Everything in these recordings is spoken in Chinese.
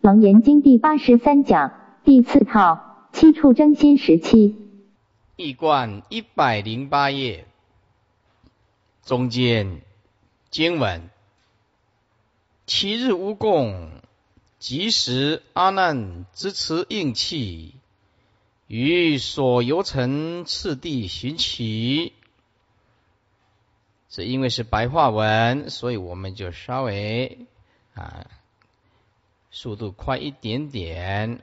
楞严经第八十三讲第四套七处真心时期。一贯一百零八页中间经文：七日无供，即时阿难支持应气，于所游城次第寻起。是因为是白话文，所以我们就稍微啊。速度快一点点。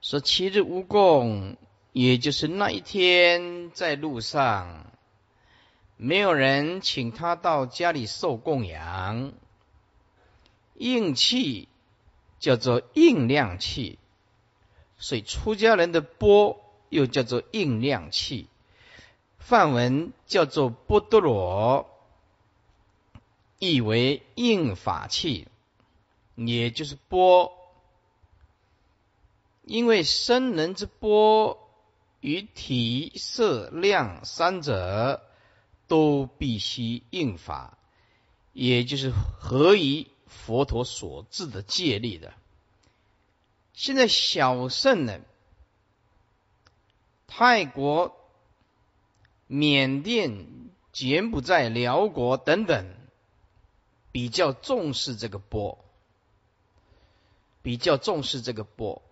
说七日无供，也就是那一天在路上，没有人请他到家里受供养。应气叫做应量气，所以出家人的钵又叫做应量气，梵文叫做波多罗，意为应法器。也就是波，因为生人之波与体色量三者都必须应法，也就是合于佛陀所制的戒律的。现在小圣人，泰国、缅甸、柬埔寨、辽国等等，比较重视这个波。比较重视这个钵，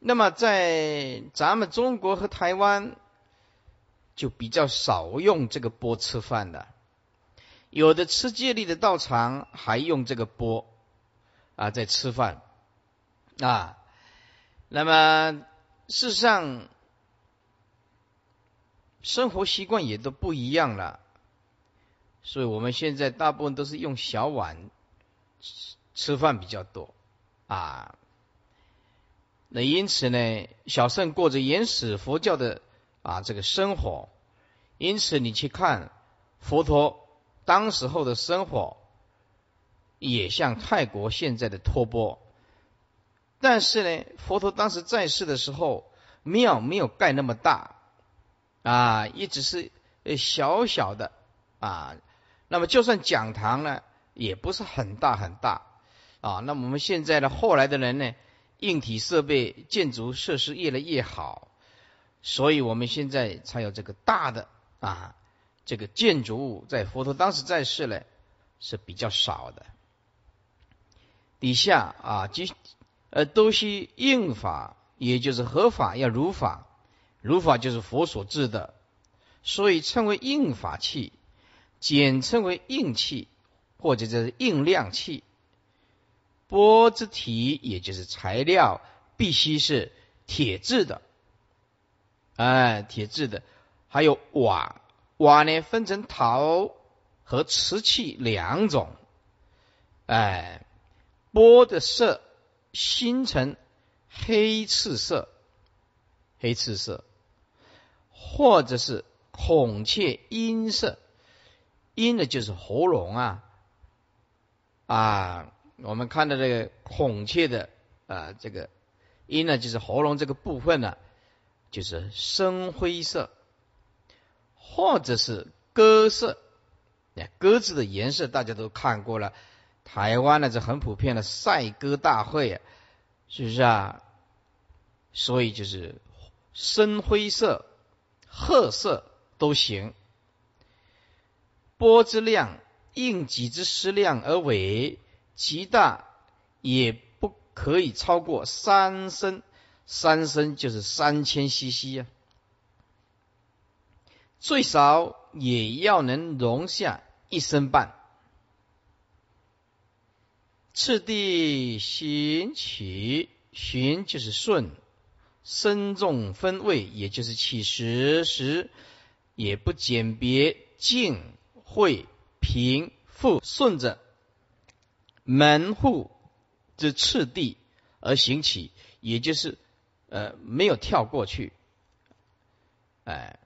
那么在咱们中国和台湾就比较少用这个钵吃饭的，有的吃戒律的道场还用这个钵啊在吃饭。啊，那么事实上生活习惯也都不一样了，所以我们现在大部分都是用小碗。吃饭比较多。啊，那因此呢，小圣过着原始佛教的啊这个生活，因此你去看佛陀当时候的生活，也像泰国现在的托钵，但是呢，佛陀当时在世的时候，庙没有盖那么大。啊，一直是小小的。啊，那么就算讲堂呢，也不是很大很大。啊，那我们现在的后来的人呢，硬体设备、建筑设施越来越好，所以我们现在才有这个大的啊，这个建筑物在佛陀当时在世呢是比较少的。底下啊，即呃都是应法，也就是合法要如法，如法就是佛所制的，所以称为应法器，简称为应器或者叫应量器。钵之体，也就是材料，必须是铁制的，哎，铁制的。还有瓦，瓦呢分成陶和瓷器两种，哎，钵的色新成黑赤色，黑赤色，或者是孔雀阴色，阴的就是喉咙啊，啊。我们看到这个孔雀的啊，这个音呢，就是喉咙这个部分呢，就是深灰色，或者是鸽色。鸽子的颜色大家都看过了，台湾呢是很普遍的赛鸽大会，啊，是不是啊？所以就是深灰色、褐色都行。波之量应己之矢量而为。极大也不可以超过三升，三升就是三千 CC 啊，最少也要能容下一升半。次第行起，循就是顺，身重分位，也就是起时时，也不简别静会平复，顺着。门户之次第而行起，也就是呃没有跳过去。哎，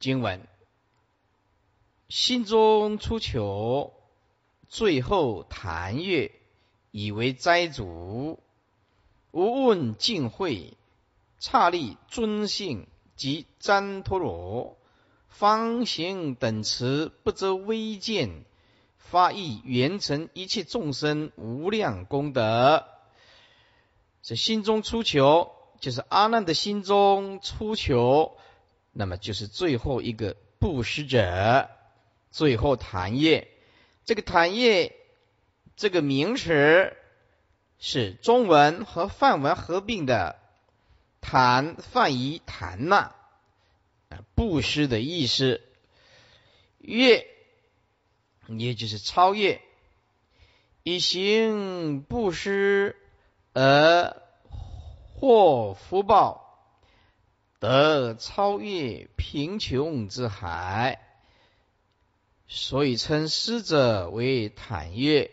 经文心中出求，最后谈悦，以为斋主，无问尽会，刹利尊姓及旃陀罗，方行等持不知微见。发意圆成一切众生无量功德。这心中出求，就是阿难的心中出求，那么就是最后一个布施者，最后谈业。这个谈业这个名词是中文和梵文合并的，谈梵译谈呐，布施的意思。月，也就是超越，以行布施而获福报，得超越贫穷之海，所以称施者为坦越。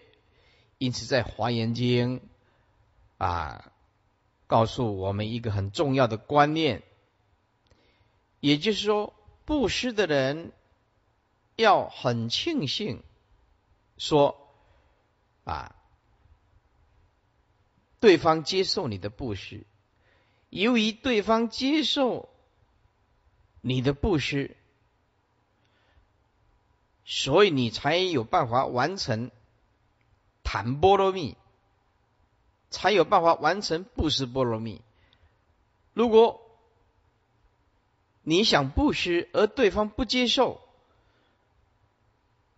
因此，在华严经啊，告诉我们一个很重要的观念，也就是说，布施的人。要很庆幸，说啊，对方接受你的布施，由于对方接受你的布施，所以你才有办法完成谈波罗蜜，才有办法完成布施波罗蜜。如果你想布施，而对方不接受，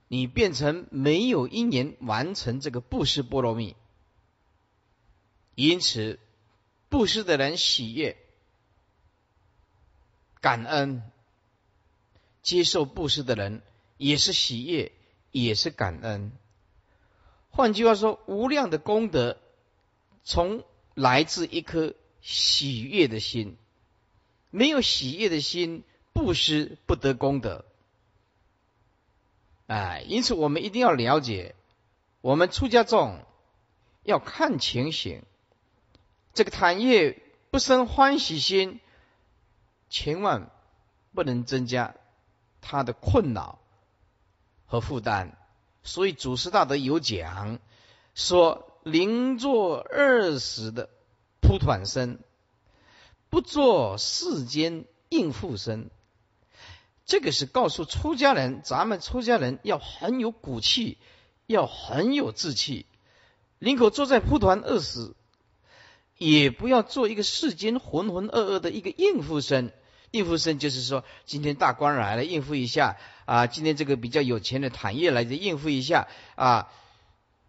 你变成没有因缘完成这个布施波罗蜜，因此布施的人喜悦、感恩；接受布施的人也是喜悦，也是感恩。换句话说，无量的功德从来自一颗喜悦的心，没有喜悦的心，布施不得功德。哎，因此我们一定要了解，我们出家众要看情形。这个产业不生欢喜心，千万不能增加他的困扰和负担。所以祖师大德有讲说：“宁做二十的铺团身，不做世间应付身。”这个是告诉出家人，咱们出家人要很有骨气，要很有志气，宁可坐在蒲团饿死，也不要做一个世间浑浑噩噩的一个应付生。应付生就是说，今天大官来了，应付一下啊；今天这个比较有钱的产业来的，应付一下啊，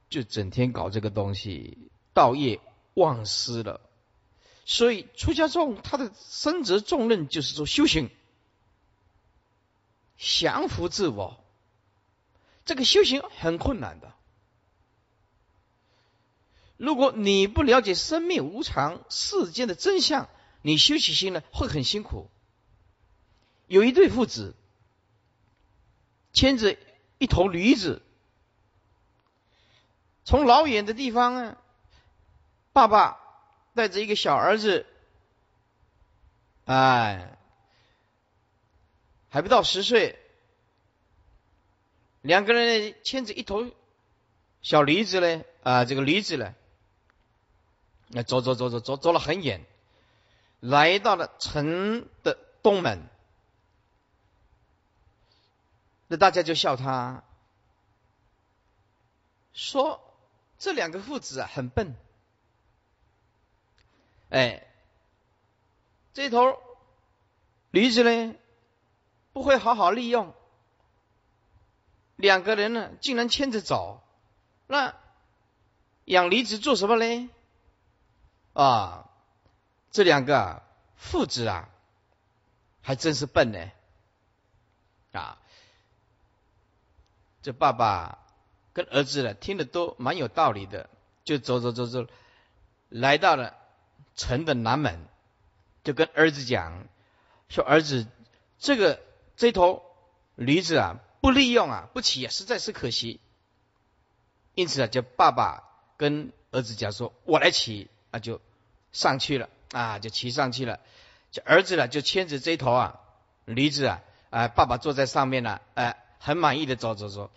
就整天搞这个东西，道业忘失了。所以出家众他的身责重任就是说修行。降服自我，这个修行很困难的。如果你不了解生命无常、世间的真相，你修起心来会很辛苦。有一对父子牵着一头驴子，从老远的地方啊，爸爸带着一个小儿子，哎。还不到十岁，两个人牵着一头小驴子呢，啊，这个驴子呢，那走走走走走走了很远，来到了城的东门，那大家就笑他，说这两个父子啊很笨，哎，这头驴子呢？不会好好利用，两个人呢，竟然牵着走，那养离子做什么呢？啊，这两个父子啊，还真是笨呢，啊，这爸爸跟儿子呢，听的都蛮有道理的，就走走走走，来到了城的南门，就跟儿子讲，说儿子，这个。这头驴子啊，不利用啊，不骑啊，实在是可惜。因此啊，就爸爸跟儿子讲说：“我来骑。”啊，就上去了啊，就骑上去了。这儿子呢，就牵着这头啊驴子啊，啊，爸爸坐在上面呢，哎，很满意的走走走，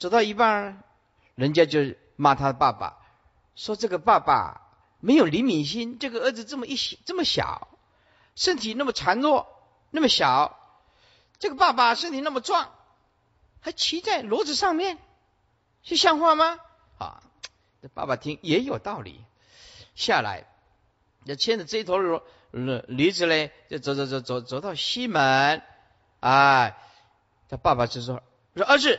走到一半，人家就骂他爸爸，说这个爸爸没有怜悯心，这个儿子这么一这么小，身体那么孱弱，那么小。这个爸爸身体那么壮，还骑在骡子上面，是像话吗？啊，这爸爸听也有道理，下来，就牵着这头驴驴子嘞，就走走走走走到西门，哎，他爸爸就说说儿子，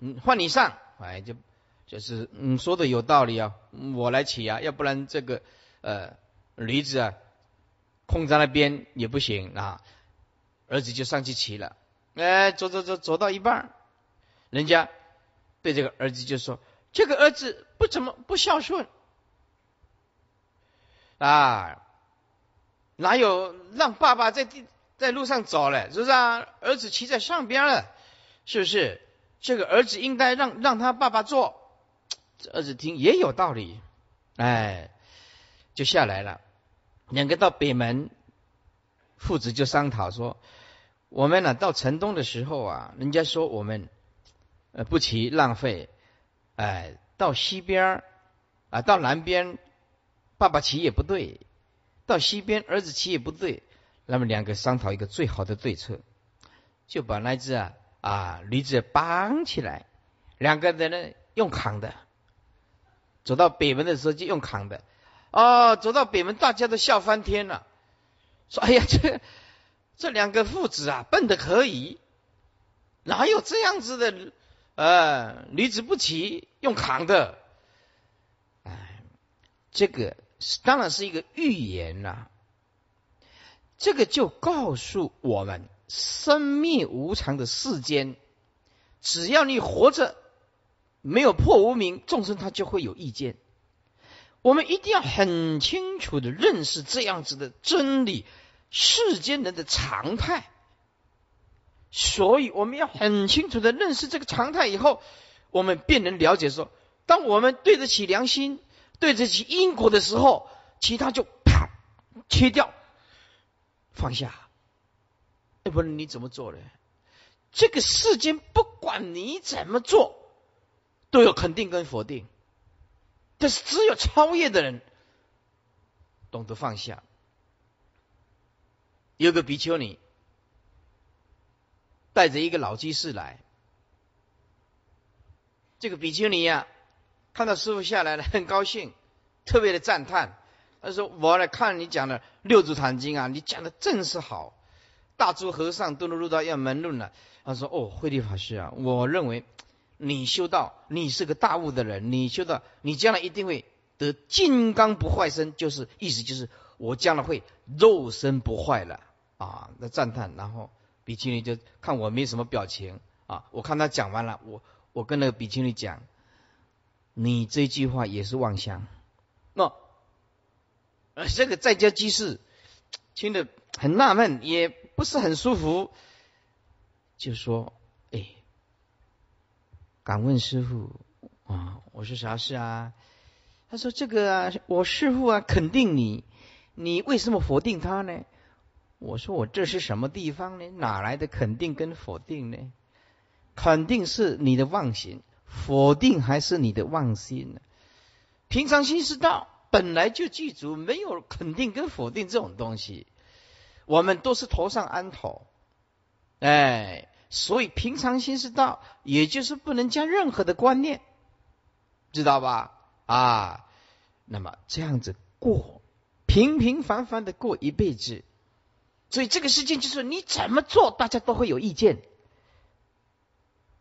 嗯，换你上，哎，就就是嗯说的有道理啊，我来骑啊，要不然这个呃驴子啊空在那边也不行啊，儿子就上去骑了，哎，走走走走到一半，人家对这个儿子就说。这个儿子不怎么不孝顺啊，哪有让爸爸在地在路上走了？是不是啊？儿子骑在上边了，是不是？这个儿子应该让让他爸爸坐。儿子听也有道理，哎，就下来了。两个到北门，父子就商讨说：我们呢到城东的时候啊，人家说我们呃不骑浪费。哎，到西边啊，到南边，爸爸骑也不对；到西边，儿子骑也不对。那么两个商讨一个最好的对策，就把那只啊啊驴子绑起来，两个人呢用扛的，走到北门的时候就用扛的。哦，走到北门，大家都笑翻天了，说：“哎呀，这这两个父子啊，笨的可以，哪有这样子的？”呃，驴子不骑，用扛的，哎，这个是当然是一个预言呐。这个就告诉我们，生命无常的世间，只要你活着，没有破无明，众生他就会有意见。我们一定要很清楚的认识这样子的真理，世间人的常态。所以我们要很清楚的认识这个常态以后，我们便能了解说，当我们对得起良心、对得起因果的时候，其他就啪切掉，放下。要不然你怎么做呢？这个世间不管你怎么做，都有肯定跟否定，但是只有超越的人懂得放下。有个比丘尼。带着一个老居士来，这个比丘尼呀，看到师傅下来了，很高兴，特别的赞叹。他说：“我来看你讲的《六祖坛经》啊，你讲的正是好。大珠和尚都能入到要门论了。”他说：“哦，慧律法师啊，我认为你修道，你是个大悟的人，你修道，你将来一定会得金刚不坏身，就是意思就是我将来会肉身不坏了啊。”那赞叹，然后。比丘尼就看我没什么表情啊，我看他讲完了，我我跟那个比丘尼讲，你这句话也是妄想，那呃这个在家居士听得很纳闷，也不是很舒服，就说哎，敢问师傅啊，我说啥事啊？他说这个啊，我师傅啊肯定你，你为什么否定他呢？我说我这是什么地方呢？哪来的肯定跟否定呢？肯定是你的妄心，否定还是你的妄心呢？平常心是道，本来就具足，没有肯定跟否定这种东西。我们都是头上安头，哎，所以平常心是道，也就是不能加任何的观念，知道吧？啊，那么这样子过，平平凡凡的过一辈子。所以这个事情就是你怎么做，大家都会有意见。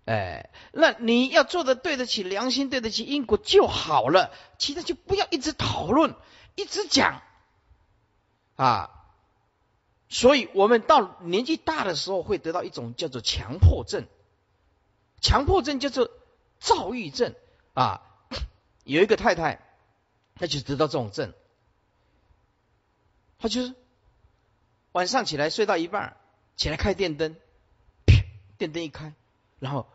哎，那你要做的对得起良心，对得起因果就好了，其他就不要一直讨论，一直讲啊。所以我们到年纪大的时候，会得到一种叫做强迫症，强迫症叫做躁郁症啊。有一个太太，她就得到这种症，她就是。晚上起来睡到一半，起来开电灯，电灯一开，然后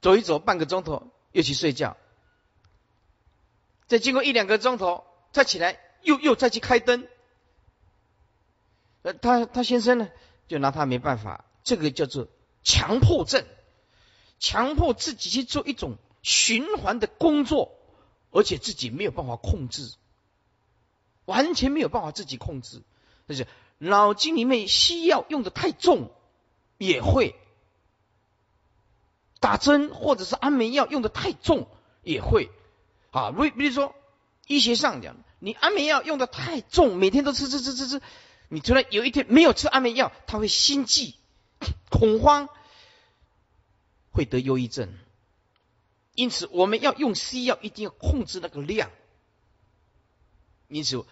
走一走半个钟头，又去睡觉。再经过一两个钟头，再起来又又再去开灯。呃，他他先生呢，就拿他没办法，这个叫做强迫症，强迫自己去做一种循环的工作，而且自己没有办法控制，完全没有办法自己控制，就是。脑筋里面西药用的太重，也会打针或者是安眠药用的太重也会啊。比比如说医学上讲，你安眠药用的太重，每天都吃吃吃吃吃，你突然有一天没有吃安眠药，他会心悸、恐慌，会得忧郁症。因此，我们要用西药，一定要控制那个量。因此，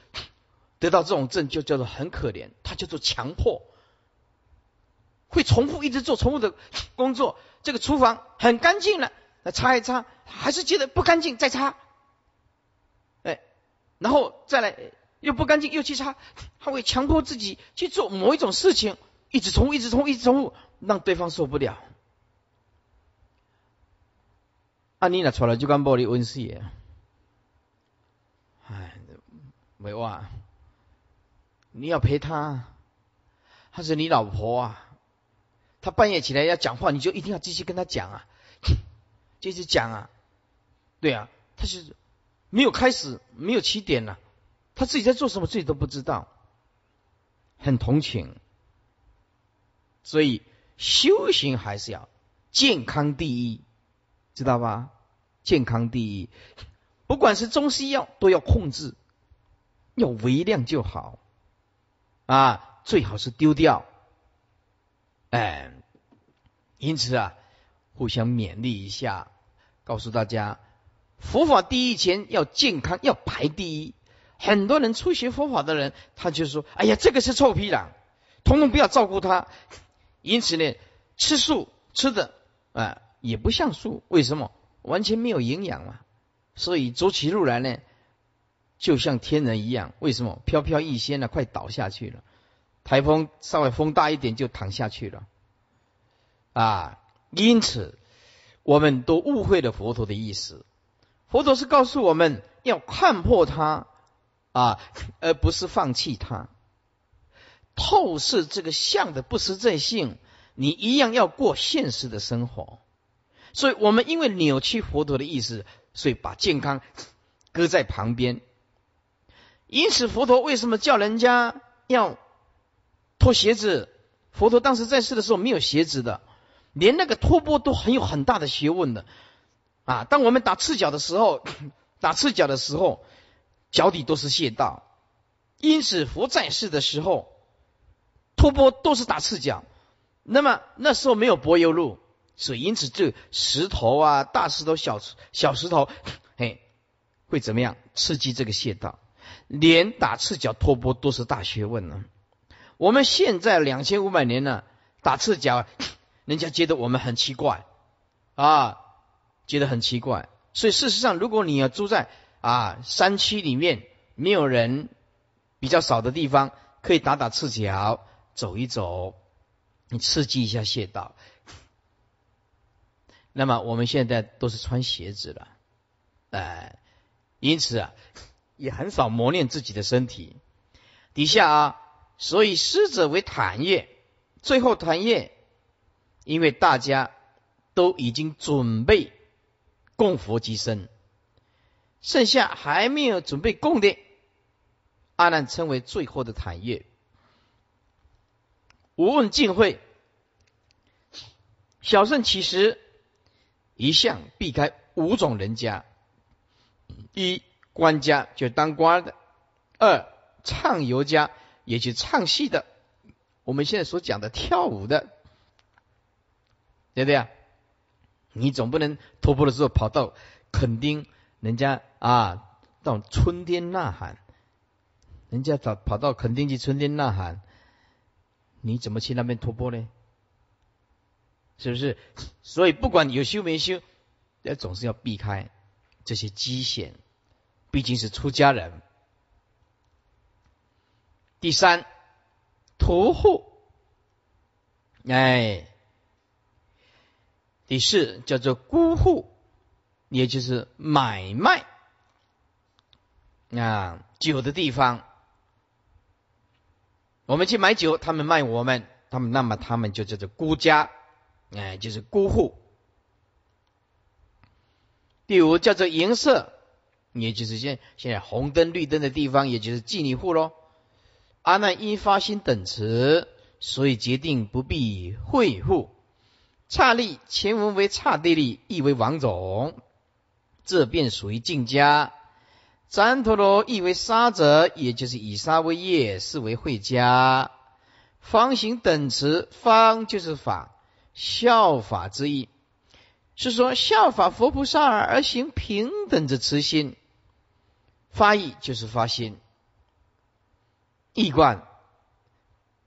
得到这种症就叫做很可怜，它叫做强迫，会重复一直做重复的工作。这个厨房很干净了，那擦一擦，还是觉得不干净，再擦，哎，然后再来又不干净，又去擦，他会强迫自己去做某一种事情，一直重复，一直重复，一直重复，让对方受不了。啊，你那出来就讲玻璃温室耶，哎，没话，你要陪他，他是你老婆啊，他半夜起来要讲话，你就一定要继续跟他讲啊，继续讲啊，对啊，他是没有开始，没有起点了，他自己在做什么自己都不知道，很同情，所以修行还是要健康第一。知道吧？健康第一，不管是中西药都要控制，要微量就好。啊，最好是丢掉。哎，因此啊，互相勉励一下，告诉大家，佛法第一前要健康，要排第一。很多人初学佛法的人，他就说：“哎呀，这个是臭皮囊，统统不要照顾他。”因此呢，吃素吃的啊。也不像素，为什么？完全没有营养嘛。所以走起路来呢，就像天人一样。为什么？飘飘欲仙呢，快倒下去了。台风稍微风大一点就躺下去了。啊，因此我们都误会了佛陀的意思。佛陀是告诉我们要看破它啊，而不是放弃它。透视这个相的不实在性，你一样要过现实的生活。所以我们因为扭曲佛陀的意思，所以把健康搁在旁边。因此，佛陀为什么叫人家要脱鞋子？佛陀当时在世的时候没有鞋子的，连那个脱钵都很有很大的学问的啊！当我们打赤脚的时候，打赤脚的时候，脚底都是穴道。因此，佛在世的时候脱钵都是打赤脚。那么那时候没有柏油路。所以，因此，这石头啊，大石头、小小石头，嘿，会怎么样刺激这个穴道？连打赤脚、托钵都是大学问呢。我们现在两千五百年了，打赤脚，人家觉得我们很奇怪啊，觉得很奇怪。所以，事实上，如果你要住在啊山区里面，没有人比较少的地方，可以打打赤脚，走一走，你刺激一下穴道。那么我们现在都是穿鞋子了，哎，因此啊，也很少磨练自己的身体。底下啊，所以师者为坦业，最后坦业，因为大家都已经准备供佛及身，剩下还没有准备供的，阿难称为最后的坦业。无问尽会，小圣其实。一向避开五种人家：一官家就当官的；二唱游家，也就唱戏的；我们现在所讲的跳舞的，对不对啊？你总不能突破的时候跑到垦丁，人家啊到春天呐喊，人家跑跑到垦丁去春天呐喊，你怎么去那边突破呢？是不是？所以不管有修没修，也总是要避开这些机险，毕竟是出家人。第三，屠户，哎，第四叫做孤户，也就是买卖啊酒的地方。我们去买酒，他们卖我们，他们那么他们就叫做孤家。哎，就是孤户。第五叫做银色，也就是现现在红灯绿灯的地方，也就是妓女户喽。阿难因发心等持，所以决定不必会户。刹利前文为刹地利，意为王种，这便属于净家。旃陀罗意为沙者，也就是以沙为业，是为会家。方行等词，方就是法，效法之意，是说效法佛菩萨而行平等之慈心。发意就是发心，意观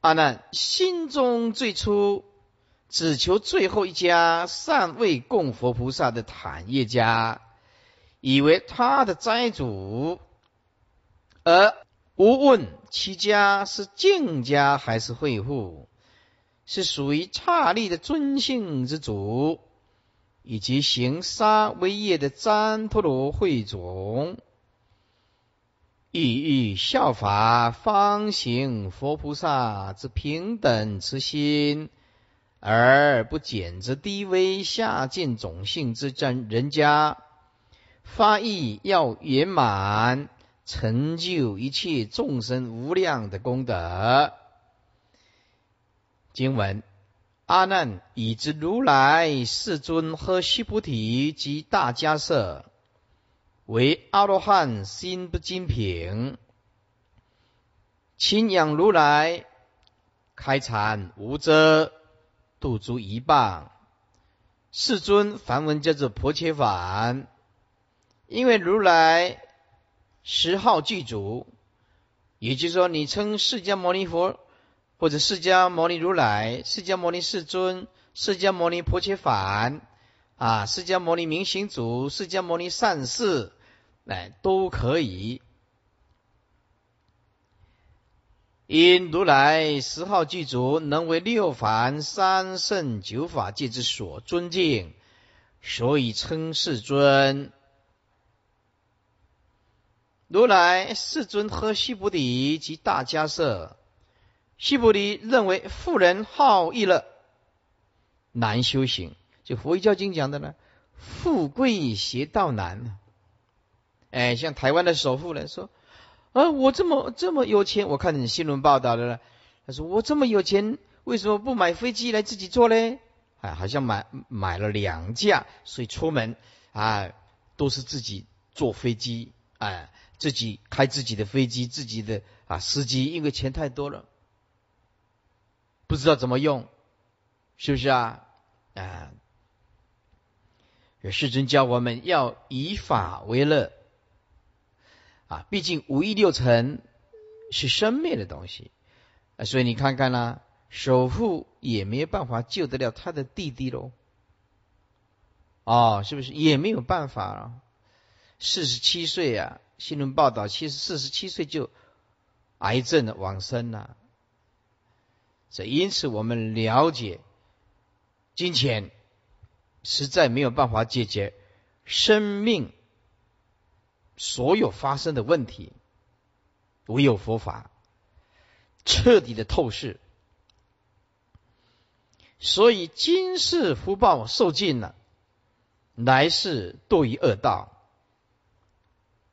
阿难心中最初。只求最后一家尚未供佛菩萨的坦业家，以为他的斋主，而无问其家是净家还是会户，是属于刹利的尊姓之主，以及行沙威业的旃陀罗会种，意欲效法方行佛菩萨之平等慈心。而不减之低微下贱种姓之真人家，发意要圆满，成就一切众生无量的功德。经文：阿难已知如来世尊和须菩提及大迦舍，为阿罗汉心不精品，亲仰如来，开禅无遮。度足一棒，世尊梵文叫做婆切梵，因为如来十号具足，也就是说，你称释迦牟尼佛或者释迦牟尼如来、释迦牟尼世尊、释迦牟尼婆切梵啊、释迦牟尼明行主、释迦牟尼善士，哎，都可以。因如来十号具足，能为六凡三圣九法界之所尊敬，所以称世尊。如来世尊和须菩提及大迦叶，须菩提认为富人好逸乐，难修行。就佛教经讲的呢，富贵邪道难。哎，像台湾的首富来说。啊，我这么这么有钱，我看你新闻报道的了。他说我这么有钱，为什么不买飞机来自己坐嘞？哎，好像买买了两架，所以出门啊都是自己坐飞机，哎，自己开自己的飞机，自己的啊司机，因为钱太多了，不知道怎么用，是不是啊？啊，有世尊教我们要以法为乐。啊，毕竟五欲六尘是生灭的东西，啊，所以你看看啦，首富也没有办法救得了他的弟弟喽，哦，是不是也没有办法啊？四十七岁啊，新闻报道，其实四十七岁就癌症的往生了，所以因此我们了解，金钱实在没有办法解决生命。所有发生的问题，唯有佛法彻底的透视。所以今世福报受尽了，来世堕于恶道，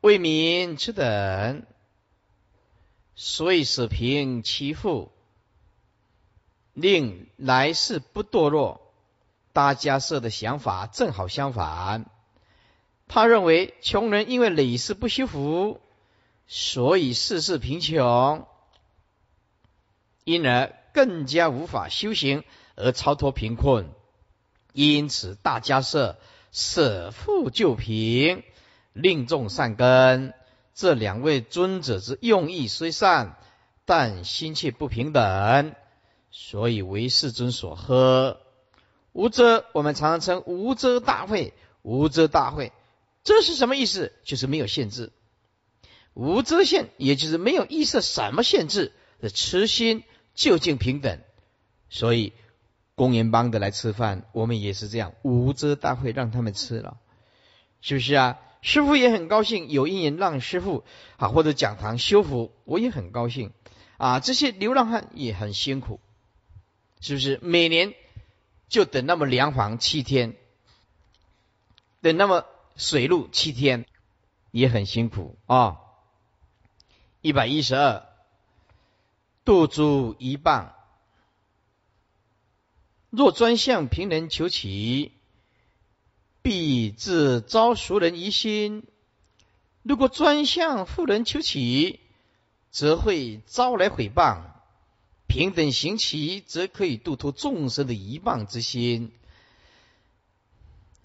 为民之等，所以舍贫其富，令来世不堕落。大家设的想法正好相反。他认为穷人因为累世不修福，所以世世贫穷，因而更加无法修行而超脱贫困。因此，大家舍舍富救贫，令众善根。这两位尊者之用意虽善，但心气不平等，所以为世尊所喝。无遮，我们常常称无遮大会，无遮大会。这是什么意思？就是没有限制，无遮限，也就是没有意识什么限制的痴心究竟平等。所以公园帮的来吃饭，我们也是这样，无遮大会让他们吃了，是不是啊？师傅也很高兴，有一年让师傅啊或者讲堂修复，我也很高兴啊。这些流浪汉也很辛苦，是不是？每年就等那么两房七天，等那么。水路七天也很辛苦啊！一百一十二，渡诸一棒，若专向平人求起，必自招熟人疑心；如果专向富人求起，则会招来诽谤。平等行起，则可以度脱众生的疑谤之心。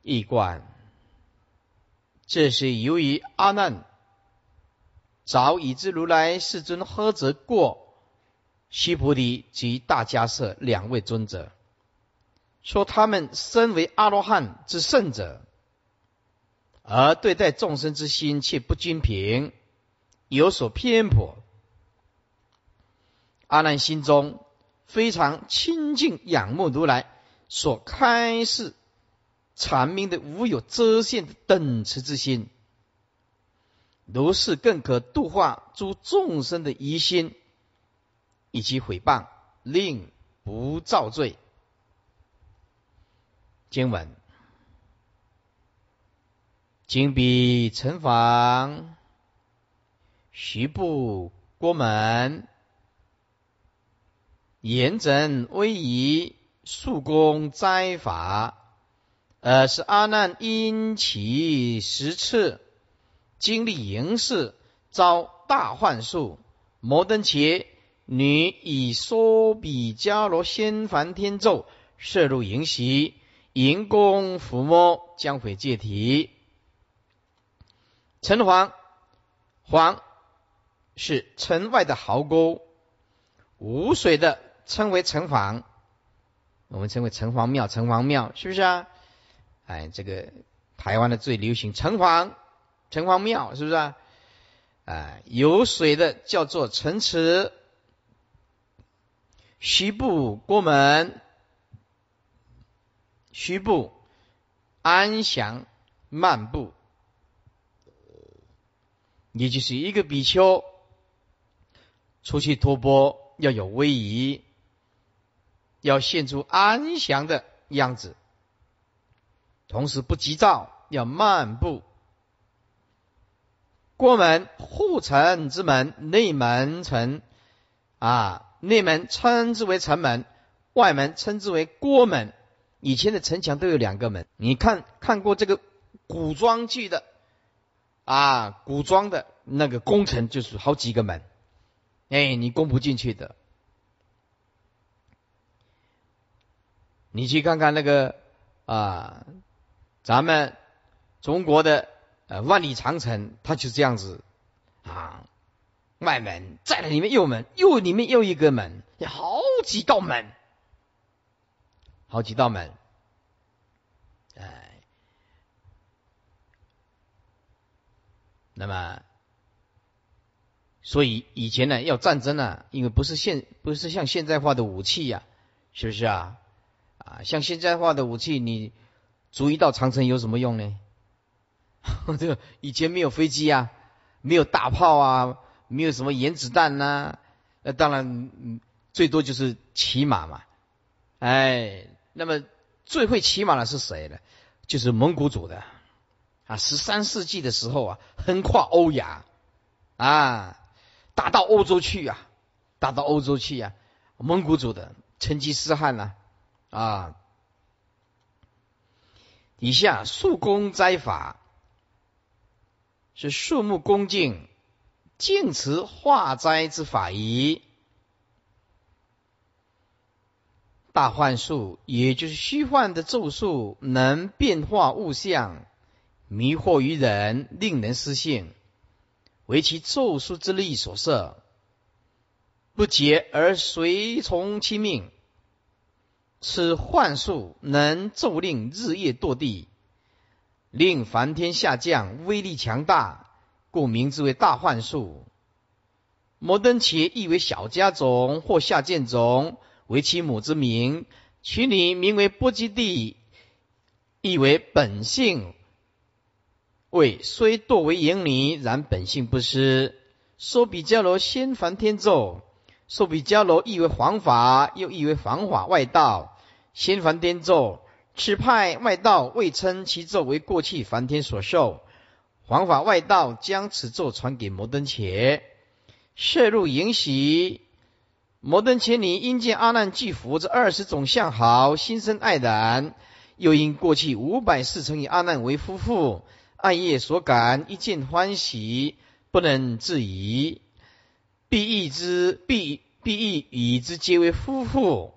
一观，这是由于阿难早已知如来世尊呵责过须菩提及大迦舍两位尊者。说他们身为阿罗汉之圣者，而对待众生之心却不均平，有所偏颇。阿难心中非常亲近仰慕如来所开示阐明的无有遮限的等持之心，如是更可度化诸众生的疑心以及毁谤，令不造罪。经文：金笔城房，徐步郭门，严整威仪，肃公斋法。呃，是阿难因其十次经历营事，遭大幻术，摩登伽女以梭比迦罗仙梵天咒摄入营席。银宫抚摸，将会借体。城隍，隍是城外的壕沟，无水的称为城隍，我们称为城隍庙。城隍庙是不是啊？哎，这个台湾的最流行城隍，城隍庙是不是啊？哎，有水的叫做城池，西部过门。虚步安详漫步，也就是一个比丘出去托钵要有威仪，要现出安详的样子，同时不急躁，要漫步。过门护城之门，内门城啊，内门称之为城门，外门称之为郭门。以前的城墙都有两个门，你看看过这个古装剧的啊？古装的那个宫城就是好几个门，哎，你攻不进去的。你去看看那个啊，咱们中国的呃万里长城，它就是这样子啊，外门在里面右门，右里面又一个门，有好几道门。好几道门，哎，那么，所以以前呢要战争呢，因为不是现不是像现在化的武器呀，是不是啊？啊，像现在化的武器，你筑一道长城有什么用呢？这个以前没有飞机啊，没有大炮啊，没有什么原子弹呐，那当然最多就是骑马嘛，哎。那么最会骑马的是谁呢？就是蒙古族的啊！十三世纪的时候啊，横跨欧亚啊，打到欧洲去啊，打到欧洲去啊，蒙古族的成吉思汗呐啊！以下树功斋法是树木恭敬、敬持化斋之法仪。大幻术，也就是虚幻的咒术，能变化物象，迷惑于人，令人失信，为其咒术之力所设，不解而随从其命。此幻术能咒令日夜堕地，令梵天下降，威力强大，故名之为大幻术。摩登伽亦为小家种或下贱种。为其母之名，取女名为波基地，亦为本性。为虽堕为淫女，然本性不失。说比迦罗先梵天咒，说比迦罗亦为黄法，又亦为黄法外道。先凡天咒，此派外道未称其咒为过去梵天所受。黄法外道将此咒传给摩登伽，摄入淫喜。摩登千里因见阿难具福这二十种相好，心生爱然。又因过去五百世曾以阿难为夫妇，爱业所感，一见欢喜，不能自已。必义之，必必义与之皆为夫妇，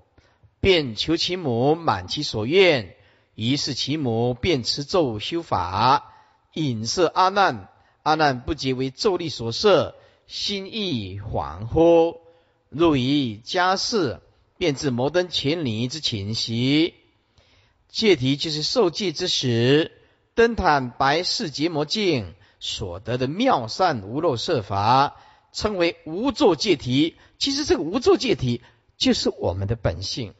便求其母满其所愿。于是其母便持咒修法，引摄阿难。阿难不觉为咒力所摄，心意恍惚。入于家室，便至摩登前里之寝息。戒题就是受戒之时，登坦白世结魔镜所得的妙善无漏设法，称为无作戒体。其实这个无作戒体就是我们的本性。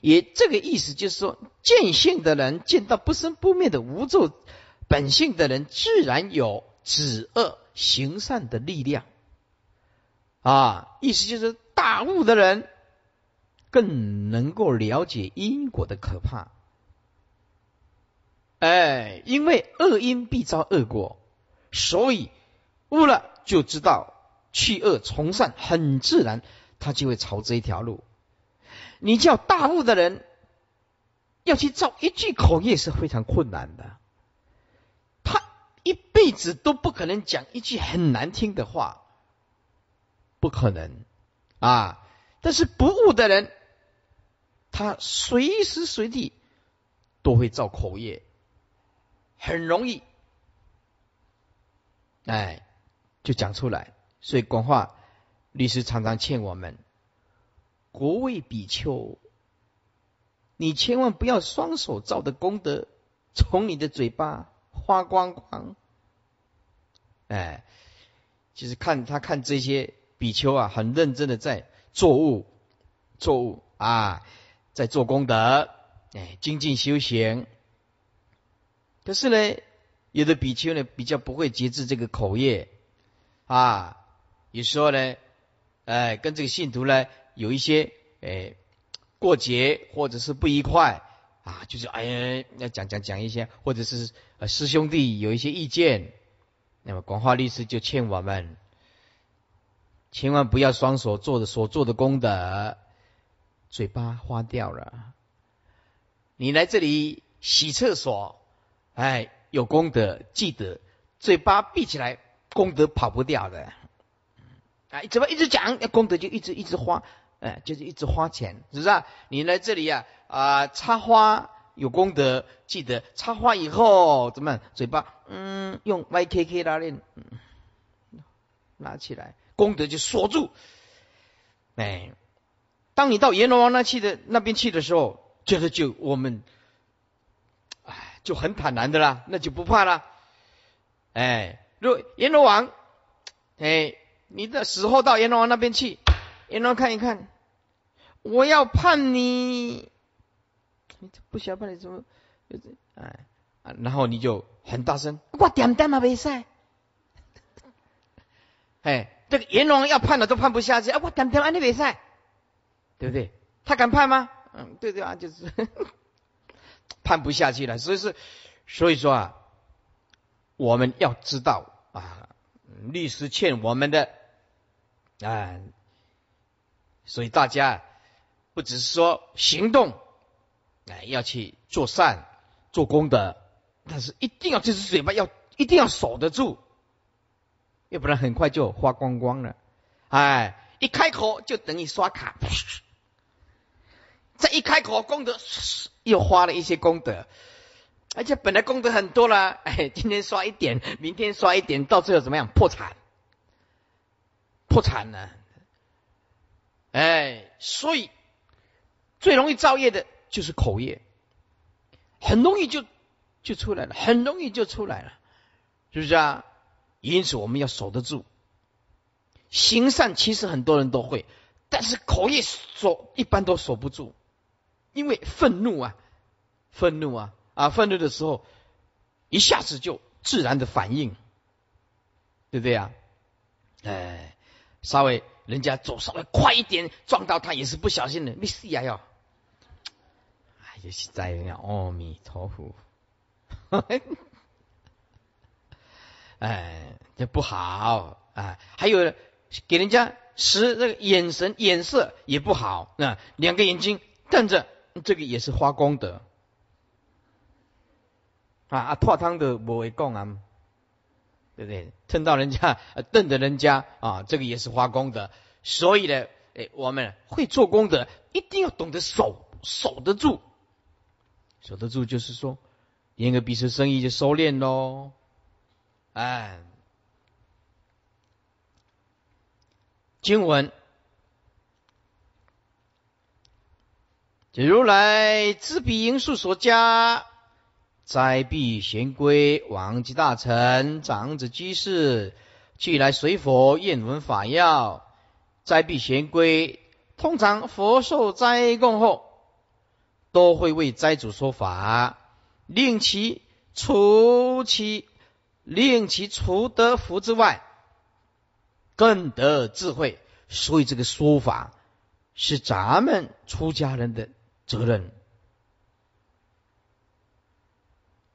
也这个意思就是说，见性的人见到不生不灭的无作本性的人，自然有止恶行善的力量。啊，意思就是大悟的人更能够了解因果的可怕。哎，因为恶因必遭恶果，所以悟了就知道去恶从善，很自然，他就会朝这一条路。你叫大悟的人要去造一句口业是非常困难的，他一辈子都不可能讲一句很难听的话，不可能啊！但是不悟的人，他随时随地都会造口业，很容易，哎，就讲出来。所以广化律师常常劝我们。国为比丘，你千万不要双手造的功德从你的嘴巴花光光。哎，其实看他看这些比丘啊，很认真的在作物，作物啊，在做功德，哎，精进修行。可是呢，有的比丘呢比较不会节制这个口业啊，有时候呢，哎，跟这个信徒呢。有一些诶过节或者是不愉快啊，就是哎呀要讲讲讲一些，或者是师兄弟有一些意见，那么广化律师就劝我们，千万不要双手做的所做的功德，嘴巴花掉了。你来这里洗厕所，哎有功德，记得嘴巴闭起来，功德跑不掉的。啊，怎么一直讲，功德就一直一直花。哎，就是一直花钱，是不是？你来这里呀，啊，插花有功德，记得插花以后怎么样？嘴巴嗯，用 YKK 拉链拿起来，功德就锁住。哎，当你到阎罗王那去的那边去的时候，就是就我们，哎，就很坦然的啦，那就不怕啦。哎，若阎罗王，哎，你的死后到阎罗王那边去。阎罗看一看，我要判你，你不晓得你怎么，哎啊，然后你就很大声，我点点嘛没赛，哎，这个阎王要判了都判不下去，啊，我点点啊你没赛，对不对？他敢判吗？嗯，对对啊，就是 判不下去了，所以是，所以说啊，我们要知道啊，律师欠我们的啊。所以大家不只是说行动，哎，要去做善、做功德，但是一定要这只嘴巴要一定要守得住，要不然很快就花光光了。哎，一开口就等于刷卡，再一开口功德又花了一些功德，而且本来功德很多了，哎，今天刷一点，明天刷一点，到最后怎么样？破产，破产了。哎，所以最容易造业的就是口业，很容易就就出来了，很容易就出来了，是不是啊？因此我们要守得住。行善其实很多人都会，但是口业守一般都守不住，因为愤怒啊，愤怒啊啊，愤怒的时候一下子就自然的反应，对不对啊？哎，稍微。人家走稍微快一点，撞到他也是不小心的，没事呀哟。哎，也是在那阿弥陀佛，哎，这不好啊。还有给人家使那个眼神眼色也不好，那两个眼睛瞪着，这个也是花功德。啊啊，拓汤的不会供啊，对不对？蹭到人家，瞪着人家啊，这个也是花功德。所以呢，哎，我们会做功德，一定要懂得守，守得住。守得住就是说，严格彼此生意就收敛喽。哎，经文，如来知彼因数所加。斋必贤归，王及大臣、长子居士，俱来随佛愿闻法要。斋必贤归，通常佛受斋供后，都会为斋主说法，令其除其令其除得福之外，更得智慧。所以这个说法是咱们出家人的责任。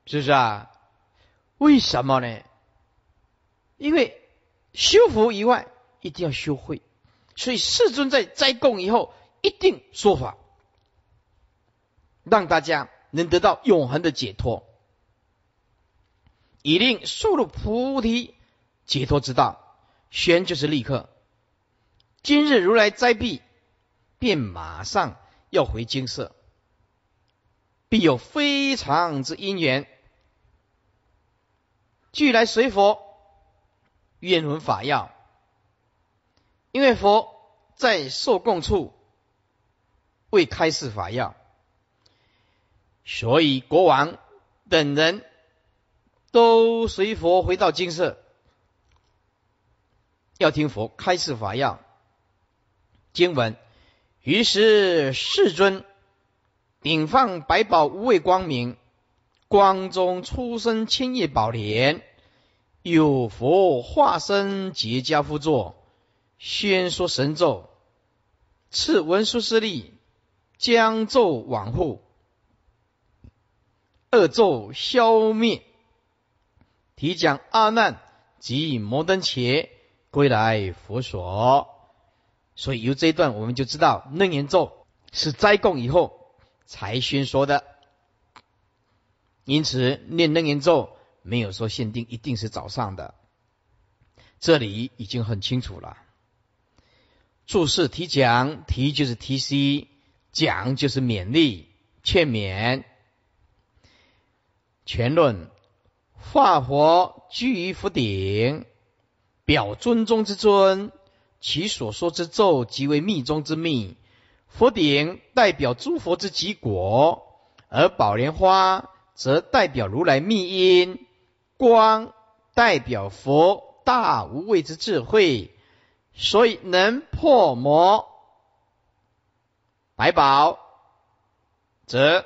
是不是啊？为什么呢？因为修福以外，一定要修慧，所以世尊在斋供以后，一定说法，让大家能得到永恒的解脱，以令速入菩提解脱之道。玄就是立刻，今日如来斋毕，便马上要回金色，必有非常之因缘。俱来随佛，愿闻法要。因为佛在受供处未开示法要，所以国王等人都随佛回到金色，要听佛开示法要。经文，于是世尊顶放百宝无畏光明。光中出生千叶宝莲，有佛化身结跏趺坐，宣说神咒，赐文殊师利，将咒往护，恶咒消灭，提讲阿难及摩登伽归来佛所。所以由这一段我们就知道，楞严咒是斋供以后才宣说的。因此，念楞严咒没有说限定一定是早上的，这里已经很清楚了。注释提讲，提就是提息，讲就是勉励、劝勉。全论，化佛居于佛顶，表尊中之尊，其所说之咒即为密中之密。佛顶代表诸佛之极果，而宝莲花。则代表如来密因光，代表佛大无畏之智慧，所以能破魔百宝，则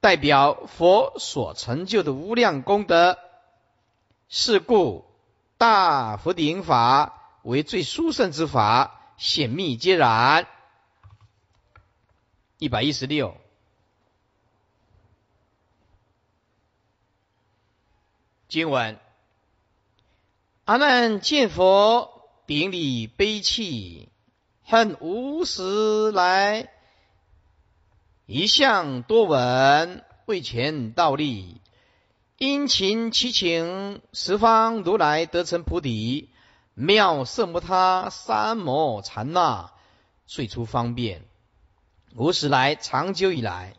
代表佛所成就的无量功德。是故大佛顶法为最殊胜之法，显密皆然。一百一十六。今晚，阿难见佛顶礼悲泣，恨无时来，一向多闻为前道立，殷勤祈请十方如来得成菩提，妙色摩他三摩禅那，最出方便，无始来长久以来，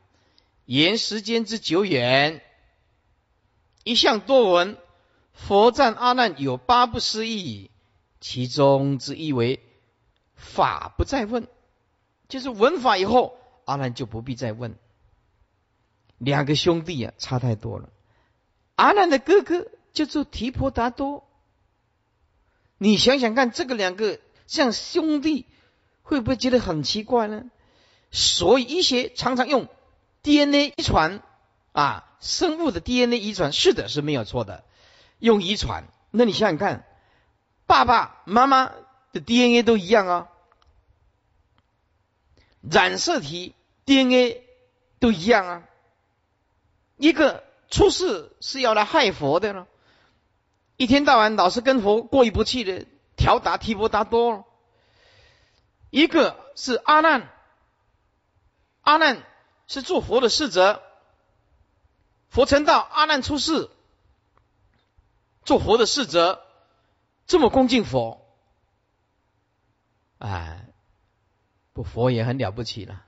言时间之久远。一向多闻，佛赞阿难有八不思议，其中之一为法不再问，就是闻法以后，阿难就不必再问。两个兄弟啊，差太多了。阿难的哥哥叫做提婆达多，你想想看，这个两个像兄弟，会不会觉得很奇怪呢？所以医学常常用 DNA 遗传啊。生物的 DNA 遗传是的，是没有错的。用遗传，那你想想看，爸爸妈妈的 DNA 都一样啊，染色体 DNA 都一样啊。一个出世是要来害佛的呢，一天到晚老是跟佛过意不去的，调达提婆达多，一个是阿难，阿难是做佛的侍者，佛成道，阿难出世，做佛的侍者，这么恭敬佛，哎，不佛也很了不起了，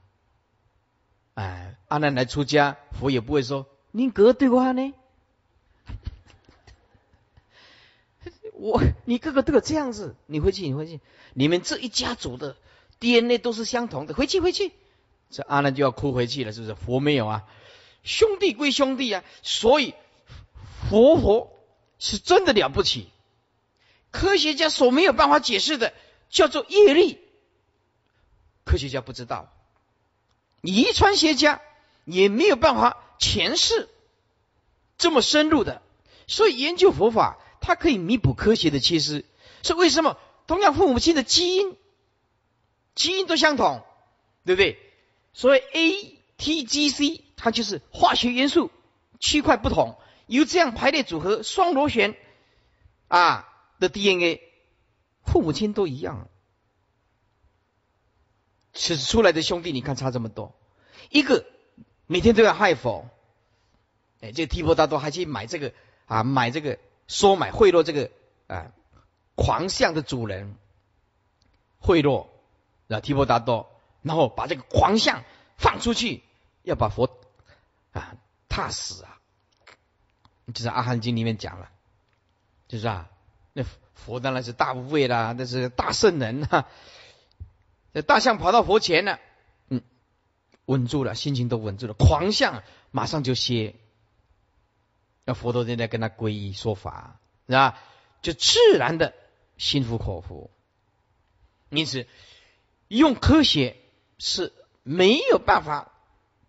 哎，阿难来出家，佛也不会说您哥对我呢。我你哥哥都有这样子，你回去，你回去，你们这一家族的 DNA 都是相同的，回去回去，这阿难就要哭回去了，是不是？佛没有啊，兄弟归兄弟啊，所以佛佛是真的了不起。科学家所没有办法解释的，叫做业力，科学家不知道，遗传学家也没有办法诠释这么深入的，所以研究佛法。它可以弥补科学的缺失，是为什么？同样父母亲的基因，基因都相同，对不对？所以 A、T、G、C 它就是化学元素区块不同，由这样排列组合双螺旋啊的 DNA，父母亲都一样，是出来的兄弟，你看差这么多，一个每天都要害佛，哎，这个提婆达多还去买这个啊，买这个。收买贿赂这个啊狂象的主人，贿赂啊提婆达多，然后把这个狂象放出去，要把佛啊踏死啊！就是《阿含经》里面讲了，就是啊，那佛当然是大无畏啦，那是大圣人哈。这大象跑到佛前了，嗯，稳住了，心情都稳住了，狂象马上就歇。那佛陀正在跟他皈依说法，是吧？就自然的心服口服。因此，用科学是没有办法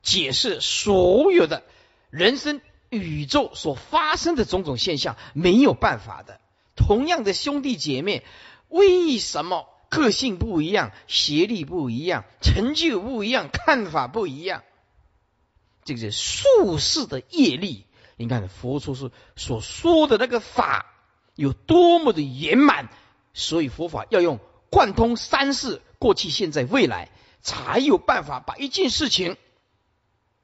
解释所有的人生宇宙所发生的种种现象，没有办法的。同样的兄弟姐妹，为什么个性不一样、学历不一样、成就不一样、看法不一样？这个是术士的业力。你看佛说是所说的那个法有多么的圆满，所以佛法要用贯通三世过去、现在、未来，才有办法把一件事情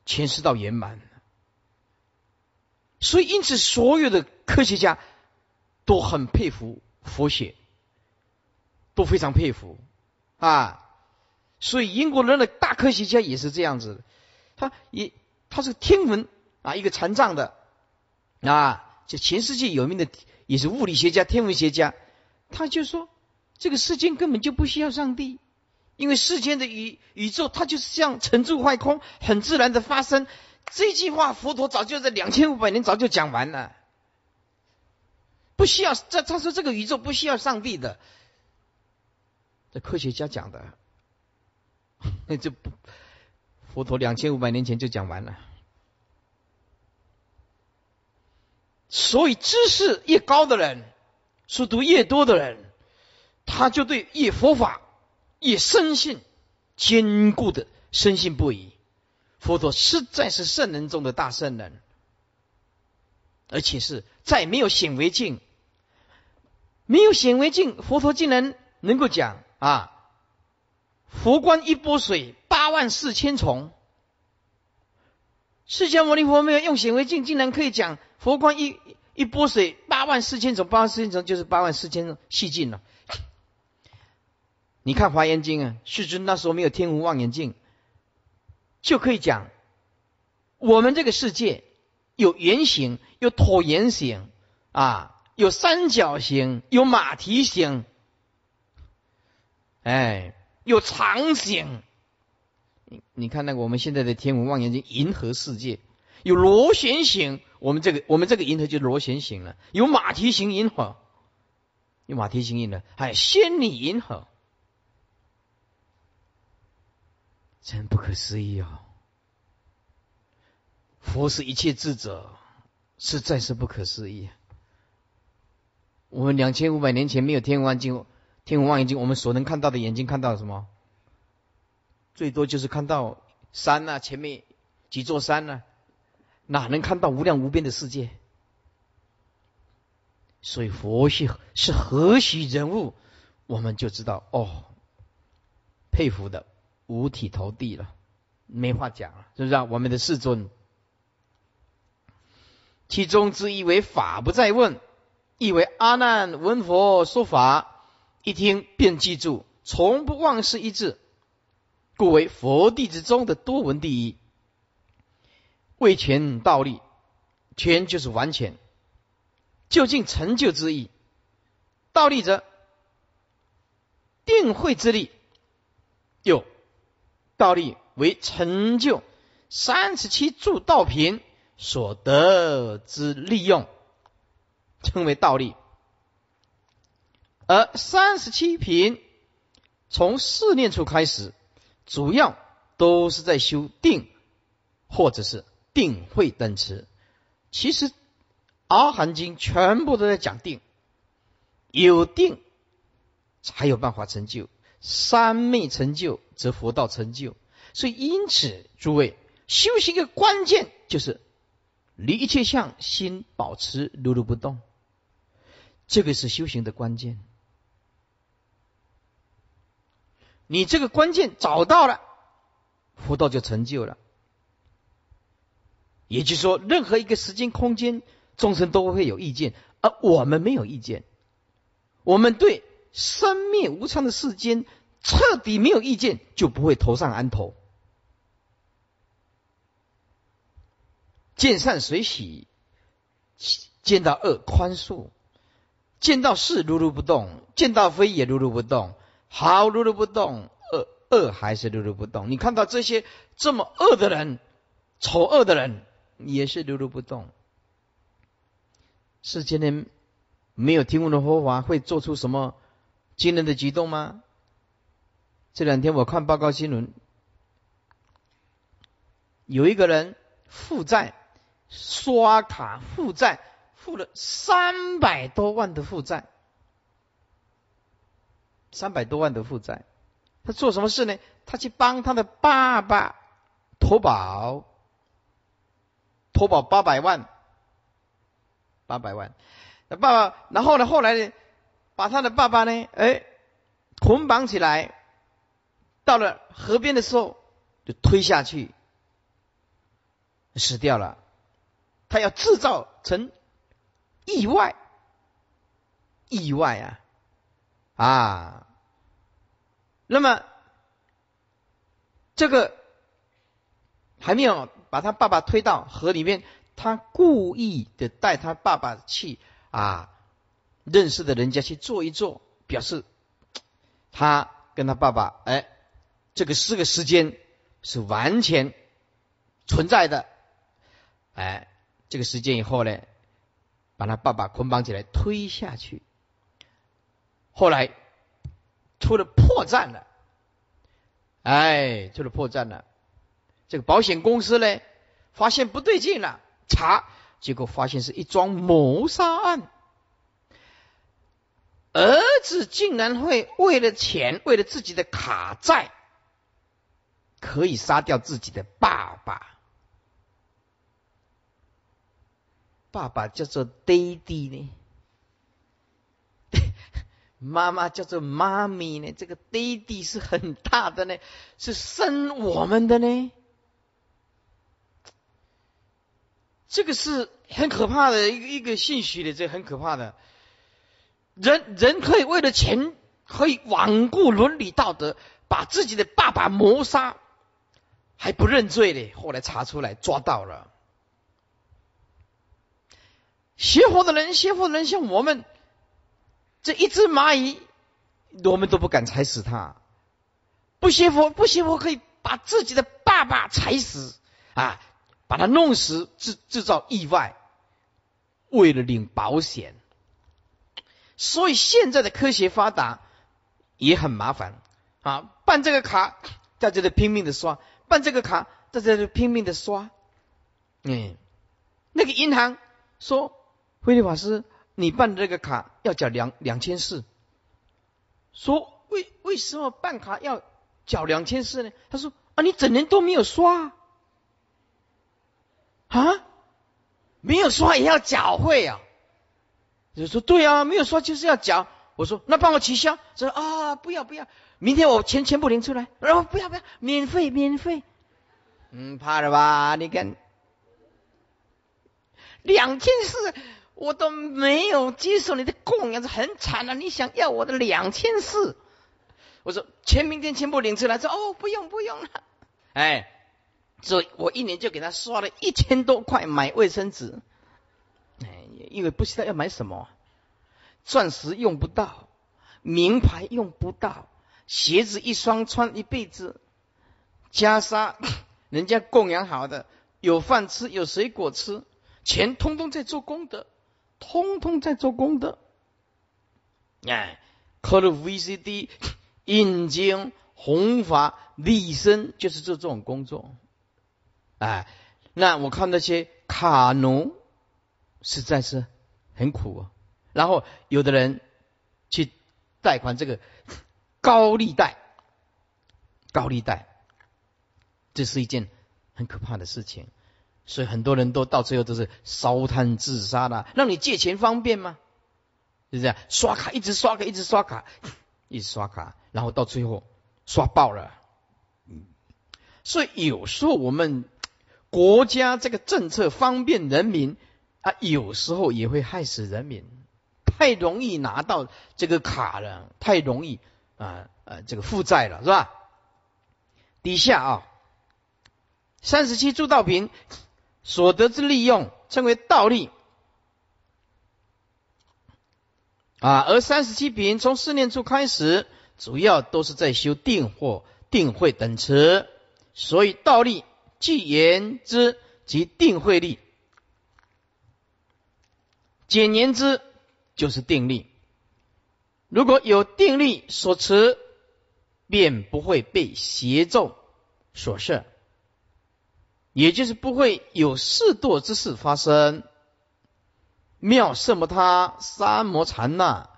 诠释到圆满。所以，因此所有的科学家都很佩服佛学，都非常佩服啊。所以，英国人的大科学家也是这样子，他也他是天文啊，一个残障的。啊，就全世界有名的也是物理学家、天文学家，他就说这个世间根本就不需要上帝，因为世间的宇宇宙它就是像沉住坏空，很自然的发生。这句话佛陀早就在两千五百年早就讲完了，不需要这他说这个宇宙不需要上帝的，这科学家讲的，那就不佛陀两千五百年前就讲完了。所以，知识越高的人，书读越多的人，他就对越佛法也深信、坚固的深信不疑。佛陀实在是圣人中的大圣人，而且是在没有显微镜、没有显微镜，佛陀竟然能够讲啊，佛观一波水，八万四千重。释迦牟尼佛没有用显微镜，竟然可以讲佛光一一波水八万四千种，八万四千种就是八万四千细菌了。你看华严经啊，世尊那时候没有天文望远镜，就可以讲我们这个世界有圆形，有椭圆形啊，有三角形，有马蹄形，哎，有长形。你你看那个我们现在的天文望远镜，银河世界有螺旋形，我们这个我们这个银河就螺旋形了，有马蹄形银河，有马蹄形银河，还有仙女银河，真不可思议哦！佛是一切智者，实在是不可思议。我们两千五百年前没有天文望镜，天文望远镜我们所能看到的眼睛看到什么？最多就是看到山呐，前面几座山呢，哪能看到无量无边的世界？所以佛系是何许人物我们就知道哦，佩服的五体投地了，没话讲了，是不是啊？我们的世尊，其中之一为法不再问，意为阿难闻佛说法，一听便记住，从不忘失一字，故为佛弟子中的多闻第一。为全道力，全就是完全，究竟成就之意。道力者，定慧之力。道力为成就三十七助道品所得之利用，称为道力。而三十七品从四念处开始，主要都是在修定，或者是。定慧等词，其实《阿含经》全部都在讲定，有定才有办法成就，三昧成就则佛道成就。所以，因此，诸位修行的关键就是离一切相，心保持如如不动，这个是修行的关键。你这个关键找到了，佛道就成就了。也就是说，任何一个时间空间，众生都会有意见，而我们没有意见。我们对生灭无常的世间彻底没有意见，就不会头上安头。见善随喜，见到恶宽恕，见到是如如不动，见到非也如如不动，好如如不动，恶恶还是如如不动。你看到这些这么恶的人，丑恶的人。也是如如不动。世间人没有听闻的佛法，会做出什么惊人的举动吗？这两天我看报告新闻，有一个人负债，刷卡负债，付了三百多万的负债，三百多万的负债，他做什么事呢？他去帮他的爸爸投保。投保八百万，八百万，那爸爸，然后呢？后来呢？把他的爸爸呢？哎，捆绑起来，到了河边的时候，就推下去，死掉了。他要制造成意外，意外啊啊！那么这个还没有。把他爸爸推到河里面，他故意的带他爸爸去啊，认识的人家去坐一坐，表示他跟他爸爸，哎，这个四个时间是完全存在的，哎，这个时间以后呢，把他爸爸捆绑起来推下去，后来出了破绽了，哎，出了破绽了。这个保险公司呢，发现不对劲了，查，结果发现是一桩谋杀案。儿子竟然会为了钱，为了自己的卡债，可以杀掉自己的爸爸。爸爸叫做爹地呢，妈妈叫做妈咪呢。这个爹地是很大的呢，是生我们的呢。这个是很可怕的一个一个信息的，这很可怕的。人人可以为了钱，可以罔顾伦理道德，把自己的爸爸谋杀，还不认罪呢。后来查出来，抓到了。邪佛的人，邪佛的人像我们这一只蚂蚁，我们都不敢踩死它。不邪佛，不邪佛可以把自己的爸爸踩死啊。把他弄死，制制造意外，为了领保险，所以现在的科学发达也很麻烦啊！办这个卡，在这里拼命的刷；办这个卡，在这里拼命的刷。嗯，那个银行说：“慧律法师，你办这个卡要缴两两千四。”说为为什么办卡要缴两千四呢？他说：“啊，你整年都没有刷。”啊，没有刷也要缴费啊？就说对啊，没有刷就是要缴。我说那帮我取消，说啊不要不要，明天我钱全部领出来，然后不要不要，免费免费，嗯怕了吧？你看两千四，我都没有接受你的供养，是很惨啊！你想要我的两千四？我说钱明天全部领出来，说哦不用不用了，哎，所以我一年就给他刷了一千多块买卫生纸，因为不知道要买什么。钻石用不到，名牌用不到，鞋子一双穿一辈子，袈裟 人家供养好的，有饭吃，有水果吃，钱通通在做功德，通通在做功德。哎，刻了 VCD、印经、弘法、立身，就是做这种工作。哎，那我看那些卡奴，实在是很苦啊。然后有的人去贷款这个高利贷，高利贷，这是一件很可怕的事情，所以很多人都到最后都是烧炭自杀了。让你借钱方便吗？是这样？刷卡一直刷卡，一直刷卡，一直刷卡，然后到最后刷爆了。所以有时候我们国家这个政策方便人民啊，有时候也会害死人民。太容易拿到这个卡了，太容易啊呃这个负债了是吧？底下啊，三十七铸道品所得之利用称为道利啊，而三十七品从四念处开始，主要都是在修定或定慧等词，所以道利即言之即定慧力，简言之。就是定力，如果有定力所持，便不会被邪咒所摄，也就是不会有事堕之事发生。妙色摩他三摩禅那，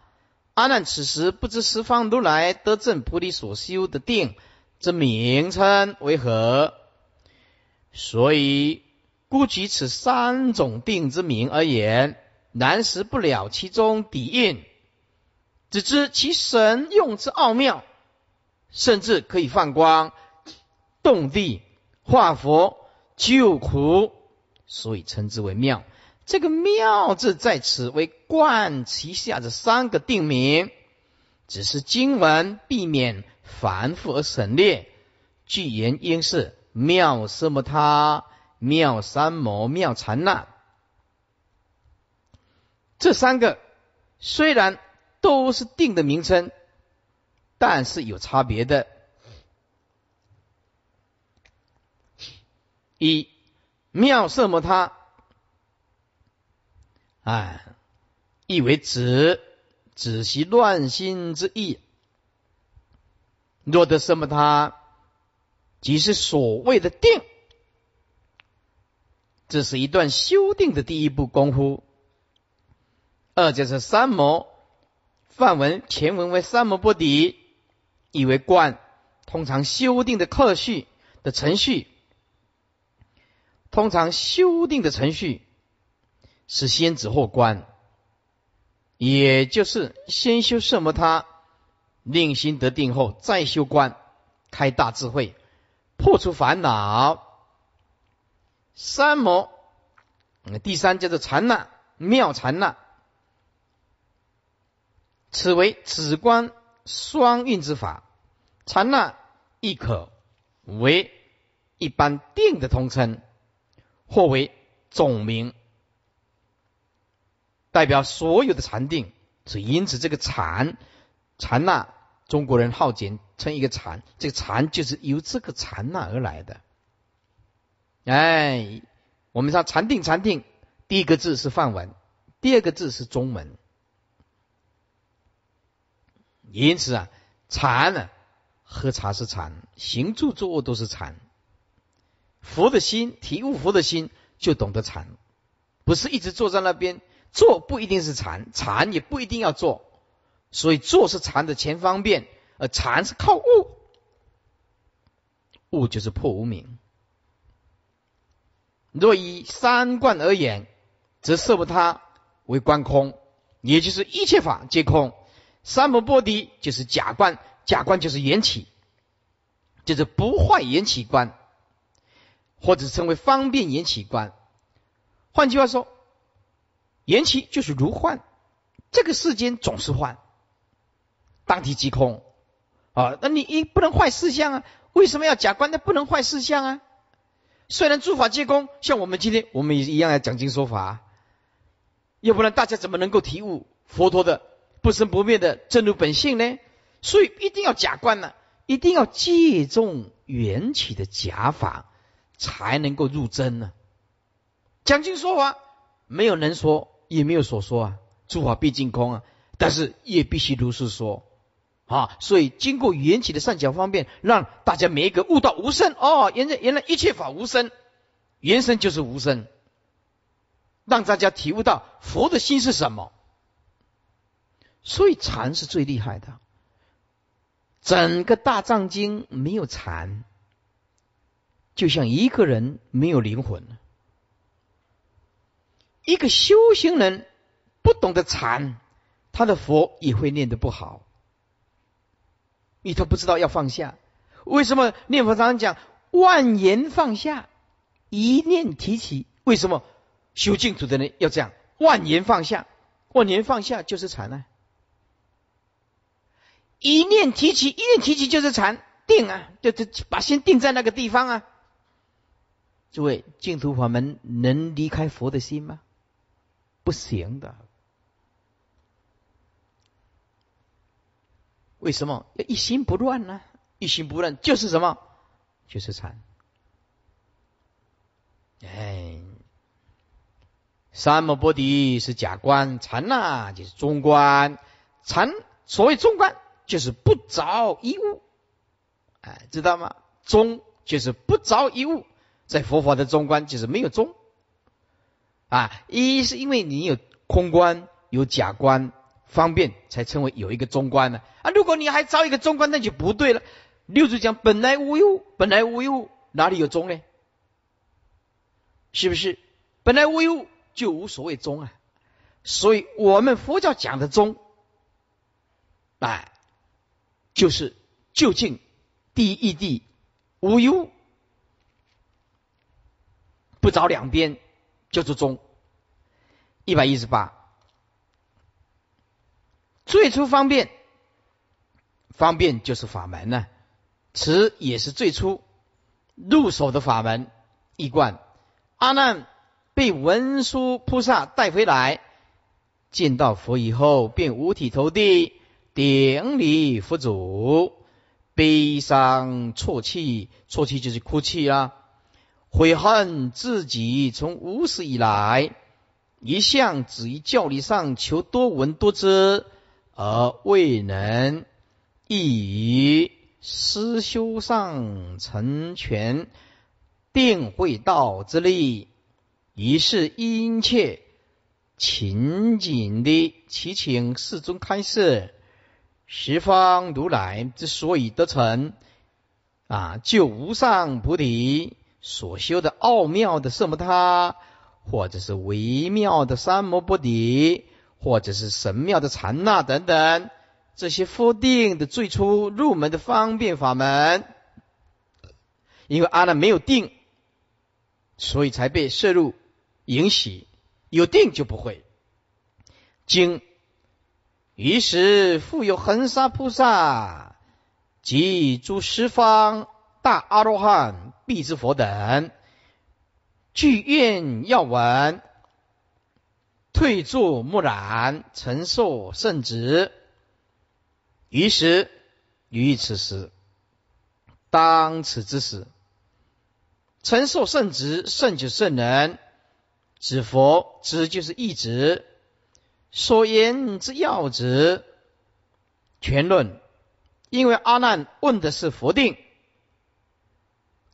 阿难此时不知十方如来得正菩提所修的定之名称为何，所以故举此三种定之名而言。难识不了其中底蕴，只知其神用之奥妙，甚至可以放光、动地、化佛、救苦，所以称之为妙。这个“妙”字在此为冠其下的三个定名，只是经文避免繁复而省略。句言应是妙色摩他、妙三摩、妙禅那。这三个虽然都是定的名称，但是有差别的。一妙色摩他，哎，意为止止息乱心之意。若得什么他，即是所谓的定。这是一段修定的第一步功夫。二就是三摩，梵文前文为三摩波底，意为观。通常修订的课序的程序，通常修订的程序是先止后观，也就是先修什么他，令心得定后再修观，开大智慧，破除烦恼。三摩，第三叫做禅那，妙禅那。此为止观双运之法，禅那亦可为一般定的通称，或为总名，代表所有的禅定。所以因此这个禅禅那，中国人好简称一个禅，这个禅就是由这个禅那而来的。哎，我们说禅定禅定，第一个字是梵文，第二个字是中文。因此啊，禅呢，喝茶是禅，行住坐卧都是禅。佛的心体悟佛的心，就懂得禅，不是一直坐在那边坐，不一定是禅，禅也不一定要坐。所以坐是禅的前方便，而禅是靠悟，悟就是破无明。若以三观而言，则色不他为观空，也就是一切法皆空。三摩波提就是假观，假观就是缘起，就是不坏缘起观，或者称为方便缘起观。换句话说，缘起就是如幻，这个世间总是幻，当体即空啊。那你一不能坏事相啊？为什么要假观？那不能坏事相啊？虽然诸法皆空，像我们今天我们也一样要讲经说法，要不然大家怎么能够体悟佛陀的不生不灭的真如本性呢？所以一定要假观呢，一定要借重缘起的假法，才能够入真呢。讲经说法，没有能说，也没有所说啊。诸法毕竟空啊，但是也必须如是说啊。所以经过缘起的善巧方便，让大家每一个悟到无生哦，原来原来一切法无生，原生就是无生，让大家体悟到佛的心是什么。所以禅是最厉害的，整个大藏经没有禅，就像一个人没有灵魂。一个修行人不懂得禅，他的佛也会念得不好，因为他不知道要放下。为什么念佛常常讲万言放下，一念提起？为什么修净土的人要这样万言放下？万言放下就是禅啊！一念提起，一念提起就是禅定啊！就就把心定在那个地方啊！诸位，净土法门能离开佛的心吗？不行的，为什么要一心不乱呢？一心不乱就是什么？就是禅。哎，三摩波提是假观，禅呐就是中观。禅所谓中观，就是不着一物。哎，知道吗？中就是不着一物，在佛法的中观就是没有中。啊，一是因为你有空观，有假观，方便才称为有一个中观呢。啊，如果你还招一个中观，那就不对了。六祖讲本来无一物，本来无一物，哪里有中呢？是不是？本来无一物，就无所谓中啊。所以我们佛教讲的中，哎，就是究竟第一义谛，无忧，不着两边。就是中，一百一十八。最初方便，方便就是法门呢，此也是最初入手的法门。一贯，阿难被文殊菩萨带回来，见到佛以后，便五体投地，顶礼佛祖，悲伤啜泣，啜泣就是哭泣啊。悔恨自己从无始以来，一向只于教理上求多闻多知，而未能亦于思修上成全定慧道之力，于是殷切勤谨的祈请世尊开示，十方如来之所以得成啊，就无上菩提。所修的奥妙的色摩他，或者是微妙的三摩波底，或者是神妙的禅那等等，这些佛定的最初入门的方便法门，因为阿难没有定，所以才被摄入引起，有定就不会。经，于是复有恒沙菩萨及诸十方大阿罗汉。必之佛等，具愿要闻，退坐默然，承受圣旨。于是于此时，当此之时，承受圣旨，圣就圣人，指佛，指就是一指，所言之要旨，全论。因为阿难问的是佛定。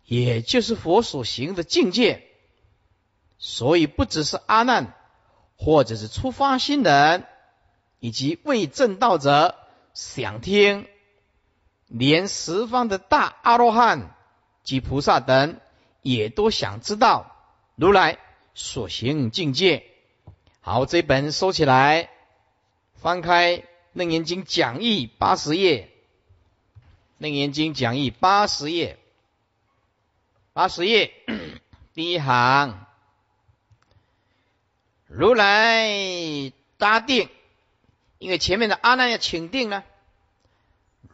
也就是佛所行的境界，所以不只是阿难，或者是出发心人，以及未正道者想听，连十方的大阿罗汉及菩萨等，也都想知道如来所行境界。好，这本收起来，翻开楞严经讲义八十页，楞严经讲义八十页，八十页。第一行，如来答定，因为前面的阿难要请定呢，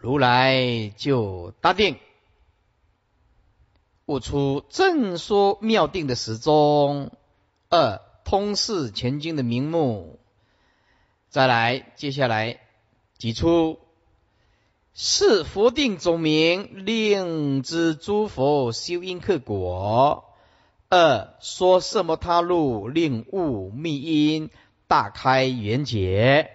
如来就答定，悟出正说妙定的时钟，二通释全经的名目，再来接下来。提出。是佛定总名，令知诸佛修因克果；二说色摩他路，令悟密因，大开圆解；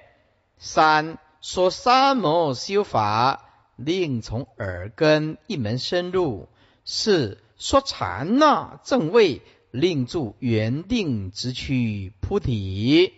三说三摩修法，令从耳根一门深入；四说禅那正位，令住原定之躯菩提。